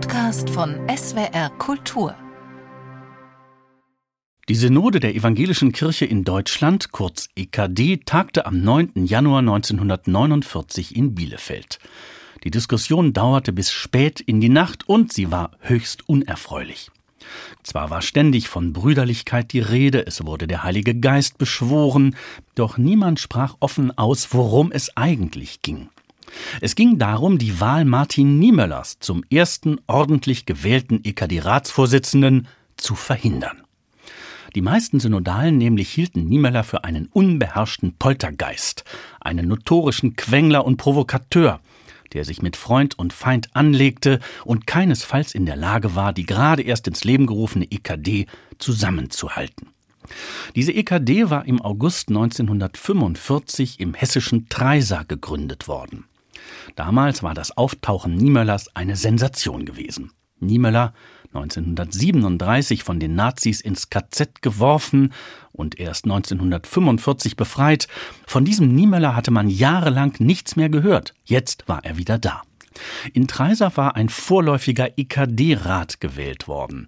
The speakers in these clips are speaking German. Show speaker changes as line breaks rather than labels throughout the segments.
Podcast von SWR Kultur.
Die Synode der Evangelischen Kirche in Deutschland, kurz EKD, tagte am 9. Januar 1949 in Bielefeld. Die Diskussion dauerte bis spät in die Nacht und sie war höchst unerfreulich. Zwar war ständig von Brüderlichkeit die Rede, es wurde der Heilige Geist beschworen, doch niemand sprach offen aus, worum es eigentlich ging. Es ging darum, die Wahl Martin Niemöllers zum ersten ordentlich gewählten EKD-Ratsvorsitzenden zu verhindern. Die meisten Synodalen nämlich hielten Niemöller für einen unbeherrschten Poltergeist, einen notorischen Quengler und Provokateur, der sich mit Freund und Feind anlegte und keinesfalls in der Lage war, die gerade erst ins Leben gerufene EKD zusammenzuhalten. Diese EKD war im August 1945 im hessischen Treisa gegründet worden. Damals war das Auftauchen Niemöllers eine Sensation gewesen. Niemöller, 1937 von den Nazis ins KZ geworfen und erst 1945 befreit, von diesem Niemöller hatte man jahrelang nichts mehr gehört. Jetzt war er wieder da. In Treisa war ein vorläufiger EKD-Rat gewählt worden.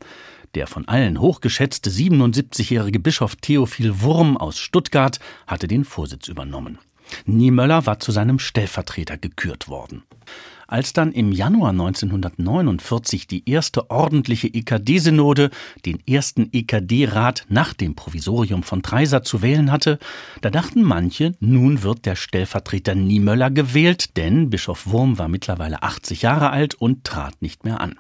Der von allen hochgeschätzte 77-jährige Bischof Theophil Wurm aus Stuttgart hatte den Vorsitz übernommen. Niemöller war zu seinem Stellvertreter gekürt worden. Als dann im Januar 1949 die erste ordentliche EKD-Synode den ersten EKD-Rat nach dem Provisorium von Treisa zu wählen hatte, da dachten manche, nun wird der Stellvertreter Niemöller gewählt, denn Bischof Wurm war mittlerweile 80 Jahre alt und trat nicht mehr an.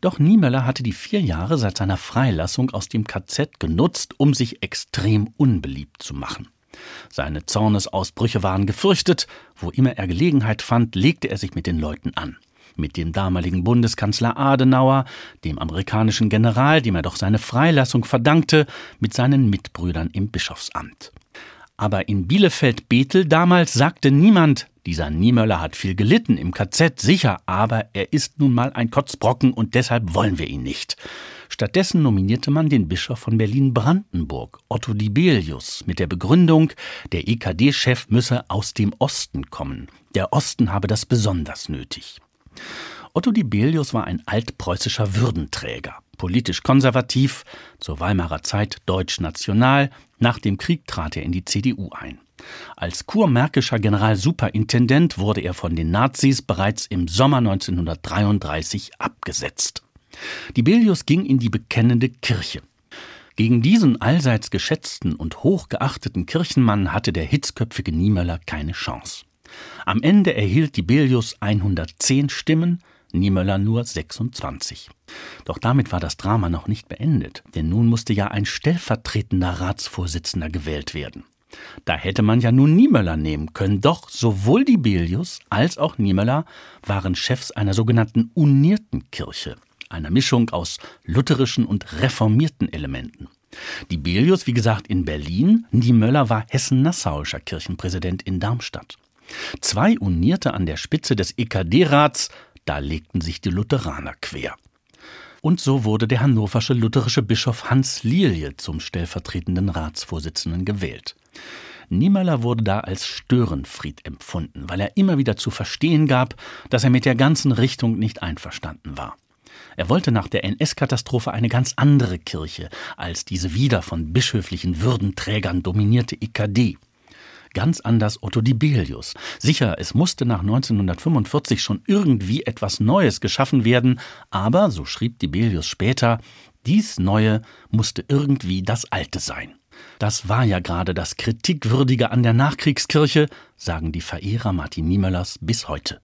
Doch Niemöller hatte die vier Jahre seit seiner Freilassung aus dem KZ genutzt, um sich extrem unbeliebt zu machen. Seine Zornesausbrüche waren gefürchtet, wo immer er Gelegenheit fand, legte er sich mit den Leuten an. Mit dem damaligen Bundeskanzler Adenauer, dem amerikanischen General, dem er doch seine Freilassung verdankte, mit seinen Mitbrüdern im Bischofsamt. Aber in Bielefeld-Bethel damals sagte niemand, dieser Niemöller hat viel gelitten im KZ, sicher, aber er ist nun mal ein Kotzbrocken und deshalb wollen wir ihn nicht. Stattdessen nominierte man den Bischof von Berlin-Brandenburg, Otto Dibelius, mit der Begründung, der EKD-Chef müsse aus dem Osten kommen. Der Osten habe das besonders nötig. Otto Dibelius war ein altpreußischer Würdenträger, politisch konservativ, zur Weimarer Zeit deutsch-national, nach dem Krieg trat er in die CDU ein. Als kurmärkischer Generalsuperintendent wurde er von den Nazis bereits im Sommer 1933 abgesetzt. Dibelius ging in die bekennende Kirche. Gegen diesen allseits geschätzten und hochgeachteten Kirchenmann hatte der hitzköpfige Niemöller keine Chance. Am Ende erhielt Dibelius 110 Stimmen, Niemöller nur 26. Doch damit war das Drama noch nicht beendet, denn nun musste ja ein stellvertretender Ratsvorsitzender gewählt werden. Da hätte man ja nun Niemöller nehmen können, doch sowohl Dibelius als auch Niemöller waren Chefs einer sogenannten unierten Kirche, einer Mischung aus lutherischen und reformierten Elementen. Dibelius, wie gesagt, in Berlin, Niemöller war hessen-nassauischer Kirchenpräsident in Darmstadt. Zwei Unierte an der Spitze des EKD-Rats, da legten sich die Lutheraner quer. Und so wurde der hannoversche lutherische Bischof Hans Lilie zum stellvertretenden Ratsvorsitzenden gewählt. Niemöller wurde da als Störenfried empfunden, weil er immer wieder zu verstehen gab, dass er mit der ganzen Richtung nicht einverstanden war. Er wollte nach der NS-Katastrophe eine ganz andere Kirche als diese wieder von bischöflichen Würdenträgern dominierte EKD. Ganz anders Otto Dibelius. Sicher, es musste nach 1945 schon irgendwie etwas Neues geschaffen werden, aber, so schrieb Dibelius später, dies Neue musste irgendwie das Alte sein. Das war ja gerade das Kritikwürdige an der Nachkriegskirche, sagen die Verehrer Martin Niemöllers bis heute.